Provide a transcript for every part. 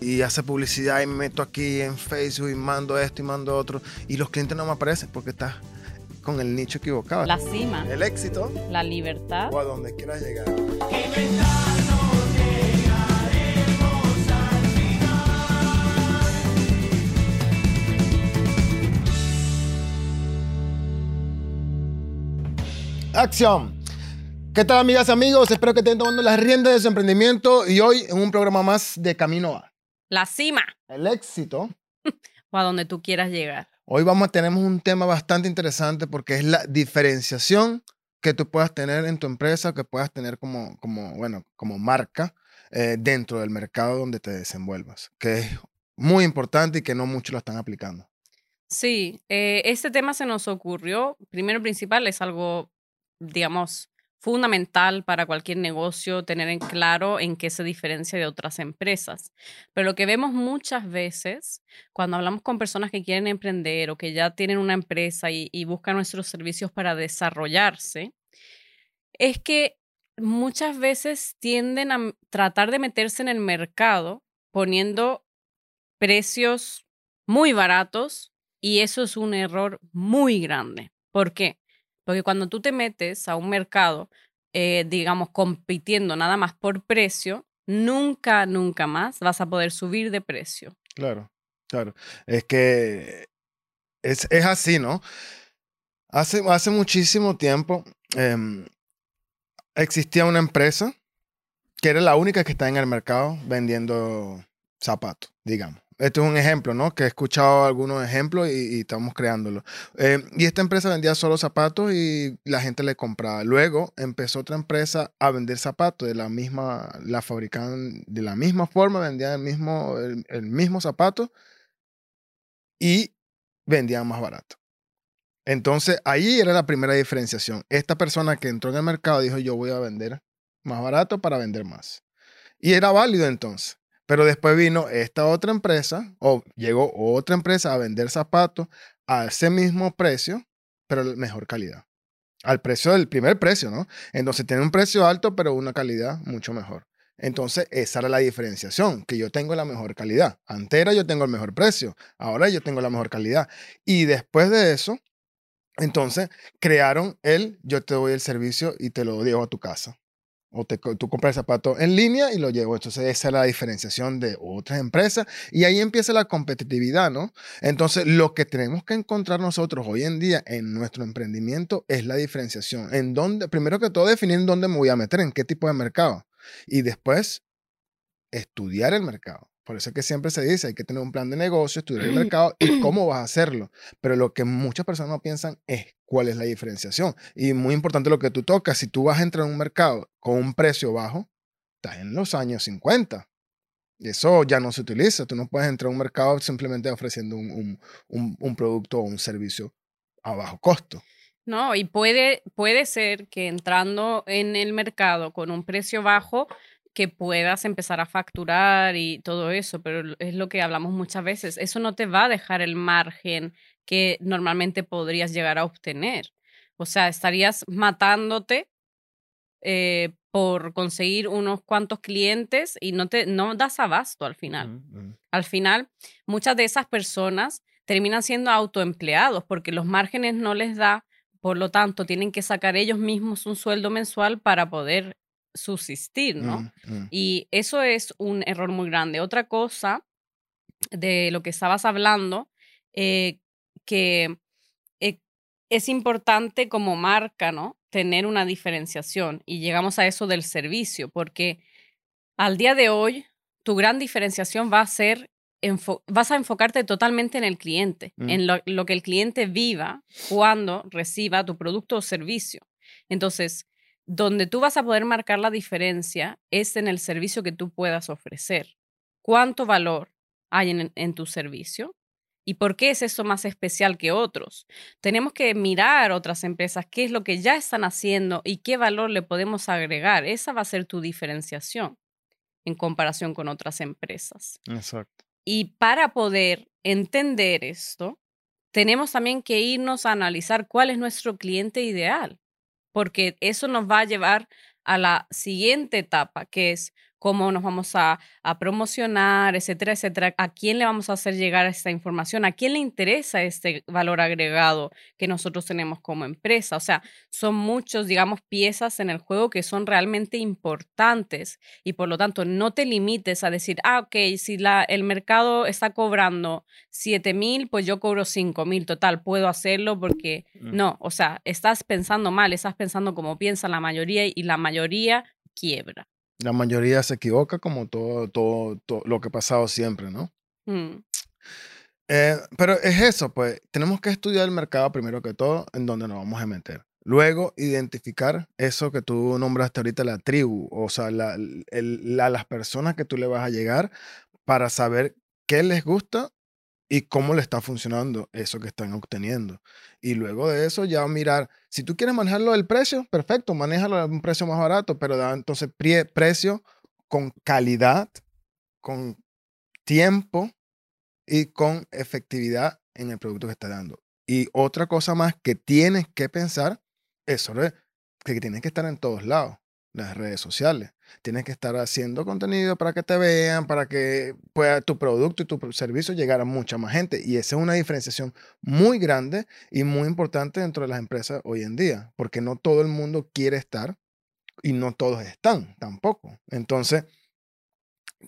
y hace publicidad y me meto aquí en Facebook y mando esto y mando otro y los clientes no me aparecen porque estás con el nicho equivocado. La cima, El éxito la libertad. o a donde quieras llegar. Acción. ¿Qué tal amigas y amigos? Espero que estén tomando las riendas de su emprendimiento y hoy en un programa más de Camino a La cima, el éxito. o a donde tú quieras llegar. Hoy vamos a tenemos un tema bastante interesante porque es la diferenciación que tú puedas tener en tu empresa, que puedas tener como, como bueno, como marca eh, dentro del mercado donde te desenvuelvas, que es muy importante y que no muchos lo están aplicando. Sí, eh, este tema se nos ocurrió, primero principal, es algo, digamos, fundamental para cualquier negocio tener en claro en qué se diferencia de otras empresas. Pero lo que vemos muchas veces cuando hablamos con personas que quieren emprender o que ya tienen una empresa y, buscan nuestros servicios para desarrollarse, es que muchas veces tienden a tratar de meterse en el mercado poniendo precios muy baratos y eso es un error muy grande. ¿Por qué? Porque cuando tú te metes a un mercado, eh, digamos, compitiendo nada más por precio, nunca, nunca más vas a poder subir de precio. Claro, claro. Es que es, es así, ¿no? Hace, hace muchísimo tiempo em, existía una empresa que era la única que está en el mercado vendiendo zapatos, digamos. Esto es un ejemplo, ¿no? Que he escuchado algunos ejemplos y, y estamos creándolo. Eh, y esta empresa vendía solo zapatos y la gente le compraba. Luego empezó otra empresa a vender zapatos de la misma, la fabricaban de la misma forma, vendían el mismo, el, el mismo zapato y vendían más barato. Entonces ahí era la primera diferenciación. Esta persona que entró en el mercado dijo yo voy a vender más barato para vender más. Y era válido entonces. Pero después vino esta otra empresa, o llegó otra empresa a vender zapatos a ese mismo precio, pero mejor calidad. Al precio del primer precio, ¿no? Entonces tiene un precio alto, pero una calidad mucho mejor. Entonces, esa era la diferenciación, que yo tengo la mejor calidad. Antes era yo tengo el mejor precio, ahora yo tengo la mejor calidad. Y después de eso, entonces crearon el yo te doy el servicio y te lo llevo a tu casa. O te, tú compras el zapato en línea y lo llevo. Entonces, esa es la diferenciación de otras empresas. Y ahí empieza la competitividad, ¿no? Entonces, lo que tenemos que encontrar nosotros hoy en día en nuestro emprendimiento es la diferenciación. En dónde, primero que todo, definir en dónde me voy a meter, en qué tipo de mercado. Y después, estudiar el mercado. Por eso es que siempre se dice, hay que tener un plan de negocio, estudiar el mercado y cómo vas a hacerlo. Pero lo que muchas personas no piensan es cuál es la diferenciación. Y muy importante lo que tú tocas, si tú vas a entrar en un mercado con un precio bajo, estás en los años 50. Y eso ya no se utiliza. Tú no puedes entrar a un mercado simplemente ofreciendo un, un- un- un producto o un servicio a bajo costo. No, y puede, puede ser que entrando en el mercado con un precio bajo, que puedas empezar a facturar y todo eso, pero es lo que hablamos muchas veces. Eso no te va a dejar el margen que normalmente podrías llegar a obtener. O sea, estarías matándote eh, por conseguir unos cuantos clientes y no te no das abasto al final. Mm, Al final, muchas de esas personas terminan siendo autoempleados porque los márgenes no les da, por lo tanto, tienen que sacar ellos mismos un sueldo mensual para poder subsistir, ¿no? mm, mm. Y eso es un error muy grande. Otra cosa de lo que estabas hablando, eh, que eh, es importante como marca, ¿no? Tener una diferenciación y llegamos a eso del servicio, porque al día de hoy tu gran diferenciación va a ser, vas a enfocarte totalmente en el cliente, Mm. en lo, lo que el cliente viva cuando reciba tu producto o servicio. Entonces, donde tú vas a poder marcar la diferencia es en el servicio que tú puedas ofrecer. ¿Cuánto valor hay en, en tu servicio? ¿Y por qué es eso más especial que otros? Tenemos que mirar otras empresas, qué es lo que ya están haciendo y qué valor le podemos agregar. Esa va a ser tu diferenciación en comparación con otras empresas. Exacto. Y para poder entender esto, tenemos también que irnos a analizar cuál es nuestro cliente ideal, porque eso nos va a llevar a la siguiente etapa, que es cómo nos vamos a, promocionar, etcétera, etcétera. ¿A quién le vamos a hacer llegar esta información? ¿A quién le interesa este valor agregado que nosotros tenemos como empresa? O sea, son muchos, digamos, piezas en el juego que son realmente importantes y por lo tanto no te limites a decir, ah, ok, si la, el mercado está cobrando 7 mil, pues yo cobro 5 mil, total, puedo hacerlo porque mm. no, o sea, estás pensando mal, estás pensando como piensa la mayoría y la mayoría quiebra. La mayoría se equivoca como todo, todo, todo lo que ha pasado siempre, ¿no? Mm. Eh, pero es eso, pues tenemos que estudiar el mercado primero que todo, en donde nos vamos a meter. Luego, identificar eso que tú nombraste ahorita, la tribu, o sea, la, las personas que tú le vas a llegar para saber qué les gusta y cómo le está funcionando eso que están obteniendo. Y luego de eso ya mirar, si tú quieres manejarlo del precio, perfecto, manéjalo a un precio más barato, pero da entonces precio con calidad, con tiempo y con efectividad en el producto que está dando. Y otra cosa más que tienes que pensar es sobre que tienes que estar en todos lados las redes sociales. Tienes que estar haciendo contenido para que te vean, para que pueda tu producto y tu servicio llegar a mucha más gente. Y esa es una diferenciación muy grande y muy importante dentro de las empresas hoy en día, porque no todo el mundo quiere estar y no todos están tampoco. Entonces,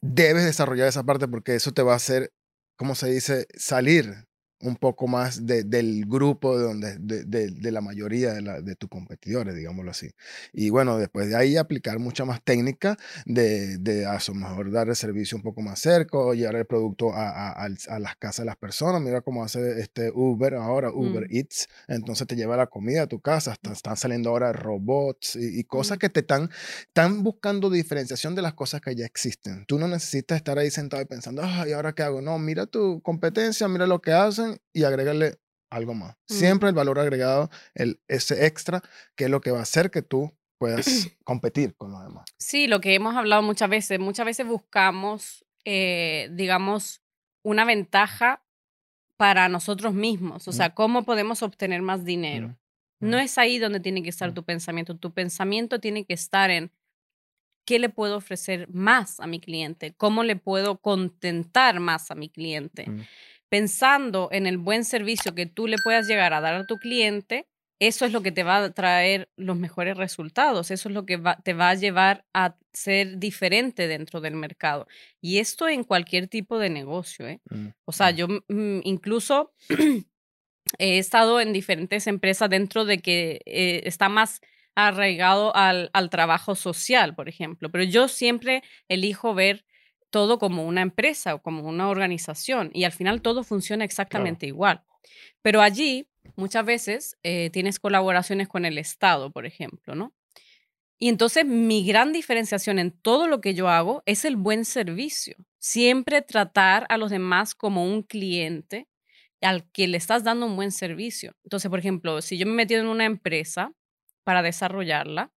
debes desarrollar esa parte porque eso te va a hacer, como se dice, salir un poco más del grupo de, donde, de, la mayoría de, tus competidores, digámoslo así. Y bueno, después de ahí aplicar mucha más técnica de, a lo mejor dar el servicio un poco más cerca, o llevar el producto a, las casas de las personas. Mira cómo hace este Uber ahora, Uber mm. Eats. Entonces te lleva la comida a tu casa. Están, están saliendo ahora robots y, cosas mm. que te están, están buscando diferenciación de las cosas que ya existen. Tú no necesitas estar ahí sentado y pensando, ay, ¿ahora qué hago? No, mira tu competencia, mira lo que hacen y agregarle algo más. Mm. Siempre el valor agregado, el, ese extra, que es lo que va a hacer que tú puedas competir con los demás. Sí, lo que hemos hablado muchas veces, muchas veces buscamos, eh, digamos, una ventaja para nosotros mismos, o sea, cómo podemos obtener más dinero. No es ahí donde tiene que estar tu pensamiento, tu pensamiento tiene que estar en qué le puedo ofrecer más a mi cliente, cómo le puedo contentar más a mi cliente pensando en el buen servicio que tú le puedas llegar a dar a tu cliente, eso es lo que te va a traer los mejores resultados, eso es lo que te va a llevar a ser diferente dentro del mercado. Y esto en cualquier tipo de negocio. ¿eh? Mm, o sea, mm. yo mm, incluso he estado en diferentes empresas dentro de que eh, está más arraigado al, al trabajo social, por ejemplo, pero yo siempre elijo ver todo como una empresa o como una organización y al final todo funciona exactamente igual. Pero allí muchas veces eh, tienes colaboraciones con el Estado, por ejemplo, ¿no? Y entonces mi gran diferenciación en todo lo que yo hago es el buen servicio. Siempre tratar a los demás como un cliente al que le estás dando un buen servicio. Entonces, por ejemplo, si yo me he metido en una empresa para desarrollarla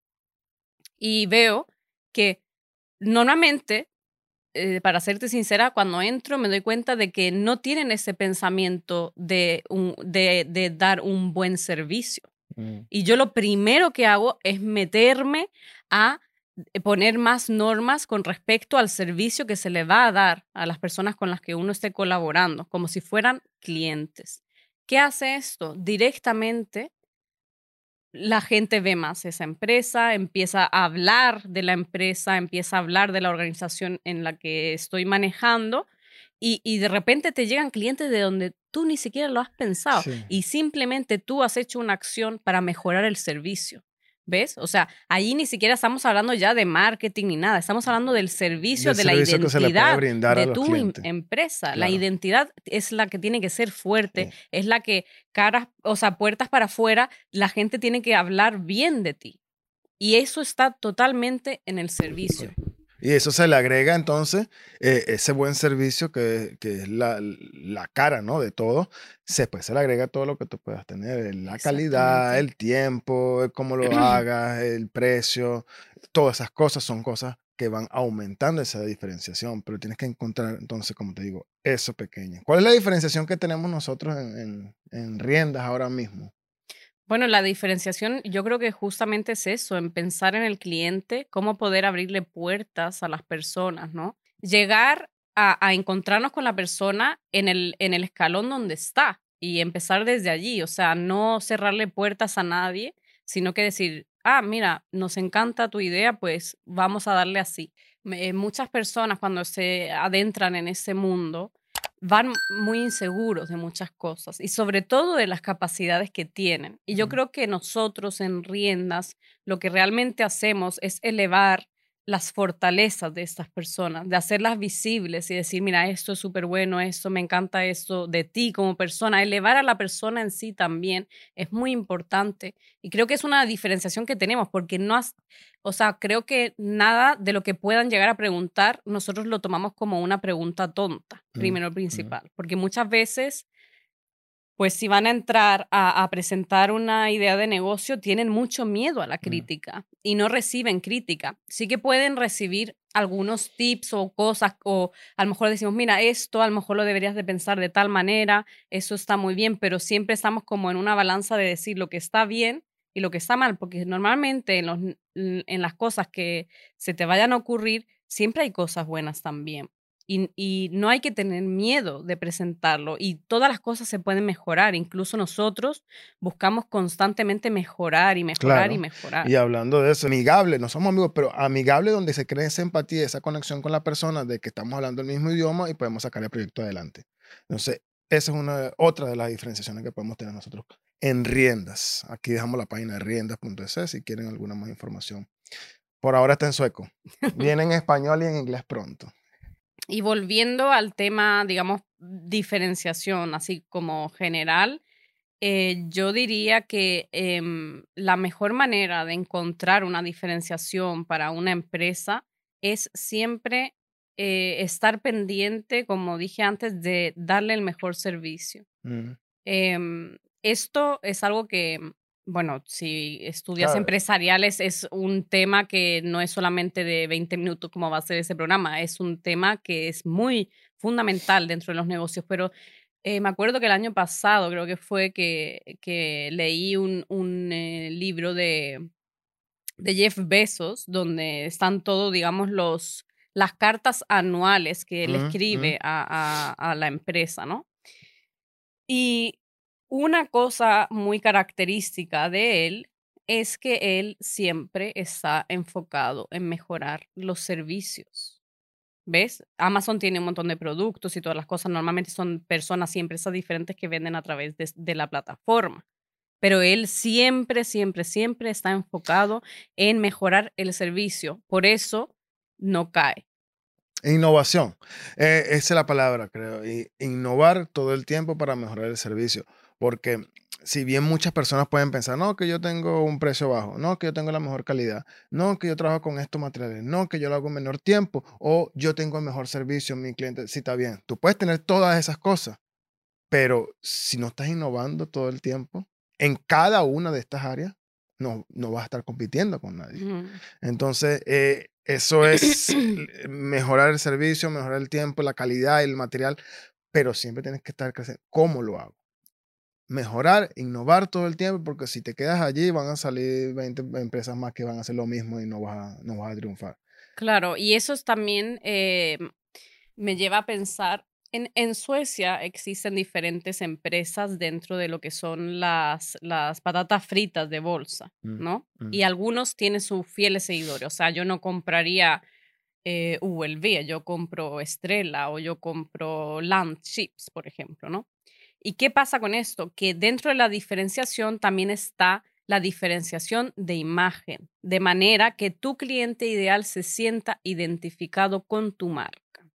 y veo que normalmente eh, para serte sincera, cuando entro me doy cuenta de que no tienen ese pensamiento de, de, dar un buen servicio. Mm. Y yo lo primero que hago es meterme a eh, poner más normas con respecto al servicio que se le va a dar a las personas con las que uno esté colaborando, como si fueran clientes. ¿Qué hace esto? Directamente la gente ve más esa empresa, empieza a hablar de la empresa, empieza a hablar de la organización en la que estoy manejando y, de repente te llegan clientes de donde tú ni siquiera lo has pensado y simplemente tú has hecho una acción para mejorar el servicio. ¿Ves? O sea, ahí ni siquiera estamos hablando ya de marketing ni nada, estamos hablando del servicio, de la identidad de tu em, empresa. La identidad es la que tiene que ser fuerte, es la que caras, o sea, puertas para afuera, la gente tiene que hablar bien de ti. Y eso está totalmente en el servicio. Y eso se le agrega entonces eh, ese buen servicio que, que es la, la, cara ¿no? de todo. Se, pues, se le agrega todo lo que tú puedas tener, la calidad, el tiempo, cómo lo hagas, el precio, todas esas cosas son cosas que van aumentando esa diferenciación, pero tienes que encontrar entonces, como te digo, eso pequeño. ¿Cuál es la diferenciación que tenemos nosotros en, en, en riendas ahora mismo? Bueno, la diferenciación yo creo que justamente es eso, en pensar en el cliente, cómo poder abrirle puertas a las personas, ¿no? Llegar a, encontrarnos con la persona en el, escalón donde está y empezar desde allí, o sea, no cerrarle puertas a nadie, sino que decir, ah, mira, nos encanta tu idea, pues vamos a darle así. Muchas personas cuando se adentran en ese mundo van muy inseguros de muchas cosas y sobre todo de las capacidades que tienen. Y yo creo que nosotros en Riendas lo que realmente hacemos es elevar las fortalezas de estas personas, de hacerlas visibles y decir, mira, esto es súper bueno, esto me encanta esto de ti como persona, elevar a la persona en sí también es muy importante y creo que es una diferenciación que tenemos porque no has, o sea, creo que nada de lo que puedan llegar a preguntar nosotros lo tomamos como una pregunta tonta, mm, primero principal, porque muchas veces pues si van a entrar a, presentar una idea de negocio, tienen mucho miedo a la mm. crítica y no reciben crítica. Sí que pueden recibir algunos tips o cosas, o a lo mejor decimos, mira, esto a lo mejor lo deberías de pensar de tal manera, eso está muy bien, pero siempre estamos como en una balanza de decir lo que está bien y lo que está mal, porque normalmente en, los, en las cosas que se te vayan a ocurrir, siempre hay cosas buenas también. Y, no hay que tener miedo de presentarlo y todas las cosas se pueden mejorar. Incluso nosotros buscamos constantemente mejorar y mejorar y mejorar. Y hablando de eso, amigable, no somos amigos, pero amigable donde se cree esa empatía, esa conexión con la persona de que estamos hablando el mismo idioma y podemos sacar el proyecto adelante. Entonces, esa es una, otra de las diferenciaciones que podemos tener nosotros en Riendas. Aquí dejamos la página riendas.es si quieren alguna más información. Por ahora está en sueco. Viene en español y en inglés pronto. Y volviendo al tema, digamos, diferenciación, así como general, eh, yo diría que em, la mejor manera de encontrar una diferenciación para una empresa es siempre eh, estar pendiente, como dije antes, de darle el mejor servicio. Mm. Em, esto es algo que bueno, si estudias empresariales es un tema que no es solamente de 20 minutos como va a ser ese programa, es un tema que es muy fundamental dentro de los negocios, pero eh, me acuerdo que el año pasado creo que fue que, que leí un, un eh, libro de, de Jeff Bezos donde están todos, digamos, los, las cartas anuales que él escribe a, a, a la empresa, ¿no? Y una cosa muy característica de él es que él siempre está enfocado en mejorar los servicios. ¿Ves? Amazon tiene un montón de productos y todas las cosas. Normalmente son personas y empresas diferentes que venden a través de, la plataforma. Pero él siempre, siempre, siempre está enfocado en mejorar el servicio. Por eso no cae. Innovación. Eh, esa es la palabra, creo. innovar todo el tiempo para mejorar el servicio. Porque si bien muchas personas pueden pensar, no, que yo tengo un precio bajo, no, que yo tengo la mejor calidad, no, que yo trabajo con estos materiales, no, que yo lo hago en menor tiempo, o yo tengo el mejor servicio en mi cliente, sí está bien, tú puedes tener todas esas cosas, pero si no estás innovando todo el tiempo en cada una de estas áreas, no, no vas a estar compitiendo con nadie. Entonces, eh, eso es mejorar el servicio, mejorar el tiempo, la calidad, el material, pero siempre tienes que estar creciendo. ¿Cómo lo hago? Mejorar, innovar todo el tiempo, porque si te quedas allí van a salir 20 empresas más que van a hacer lo mismo y no vas a, no vas a triunfar. Claro, y eso también eh, me lleva a pensar, en, en, Suecia existen diferentes empresas dentro de lo que son las, las patatas fritas de bolsa, mm, ¿no? Mm. Y algunos tienen sus fieles seguidores, o sea, yo no compraría... Eh, ULV, yo compro Estrella o yo compro Land Chips, por ejemplo, ¿no? ¿Y qué pasa con esto? Que dentro de la diferenciación también está la diferenciación de imagen, de manera que tu cliente ideal se sienta identificado con tu marca.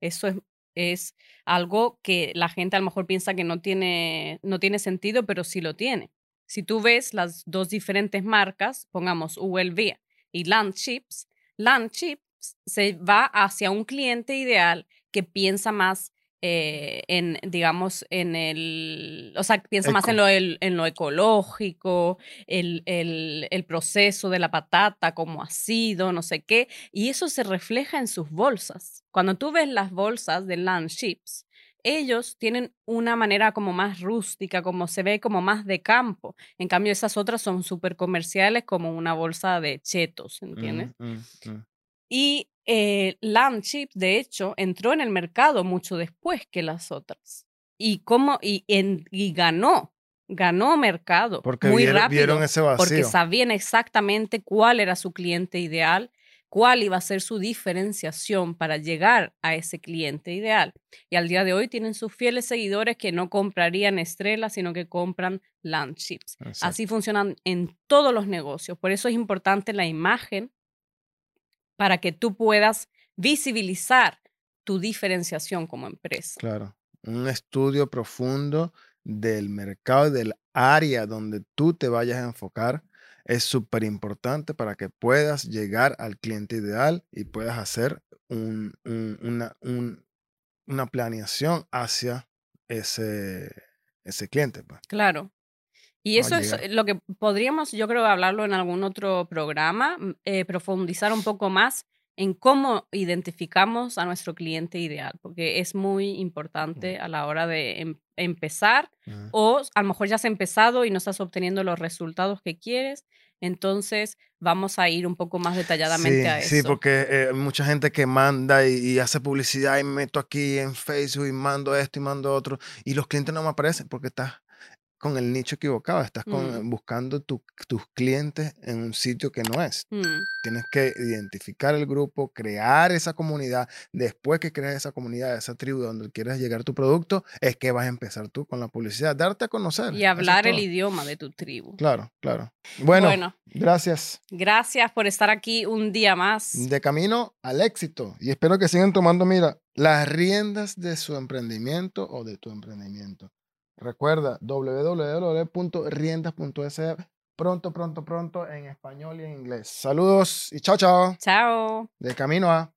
Eso es, algo que la gente a lo mejor piensa que no tiene, no tiene sentido, pero sí lo tiene. Si tú ves las dos diferentes marcas, pongamos ULV y Land Chips, Land Chips se va hacia un cliente ideal que piensa más eh, en, digamos, en el, o sea, piensa más en lo, en lo ecológico, el, el, el, proceso de la patata, cómo ha sido, no sé qué, y eso se refleja en sus bolsas. Cuando tú ves las bolsas de Land Ships, ellos tienen una manera como más rústica, como se ve como más de campo. En cambio, esas otras son súper comerciales como una bolsa de chetos, ¿entiendes? Mm, mm, mm. Y eh, Chip, de hecho, entró en el mercado mucho después que las otras. Y, cómo, y, en- y ganó, ganó mercado Porque muy vieron, rápido. vieron ese vacío. porque sabían exactamente cuál era su cliente ideal, cuál iba a ser su diferenciación para llegar a ese cliente ideal. Y al día de hoy tienen sus fieles seguidores que no comprarían Estrella, sino que compran Land Chips. Exacto. Así funcionan en todos los negocios. Por eso es importante la imagen para que tú puedas visibilizar tu diferenciación como empresa. Claro. Un estudio profundo del mercado y del área donde tú te vayas a enfocar es súper importante para que puedas llegar al cliente ideal y puedas hacer un- un- una, un- una planeación hacia ese, ese cliente. pues. Claro. Y a eso es lo que podríamos, yo creo, hablarlo en algún otro programa, m- eh, profundizar un poco más en cómo identificamos a nuestro cliente ideal, porque es muy importante a la hora de em- empezar Ujú. o a lo mejor ya has empezado y no estás obteniendo los resultados que quieres, entonces vamos a ir un poco más detalladamente sí, a eso. Sí, porque eh, mucha gente que manda y, y hace publicidad y meto aquí en Facebook y mando esto y mando otro y los clientes no me aparecen porque estás con el nicho equivocado, estás con, Mm. buscando tu- tus clientes en un sitio que no es. Mm, Tienes que identificar el grupo, crear esa comunidad. Después que creas esa comunidad, esa tribu donde quieres llegar tu producto, es que vas a empezar tú con la publicidad, darte a conocer. Y hablar el idioma de tu tribu. Claro, claro. Bueno, bueno, gracias. gracias por estar aquí un día más. de camino al éxito. Y espero que sigan tomando, mira, las riendas de su emprendimiento o de tu emprendimiento. Recuerda, www.riendas.se. Pronto, pronto, pronto en español y en inglés. Saludos y chao, chao. Chao. De camino a.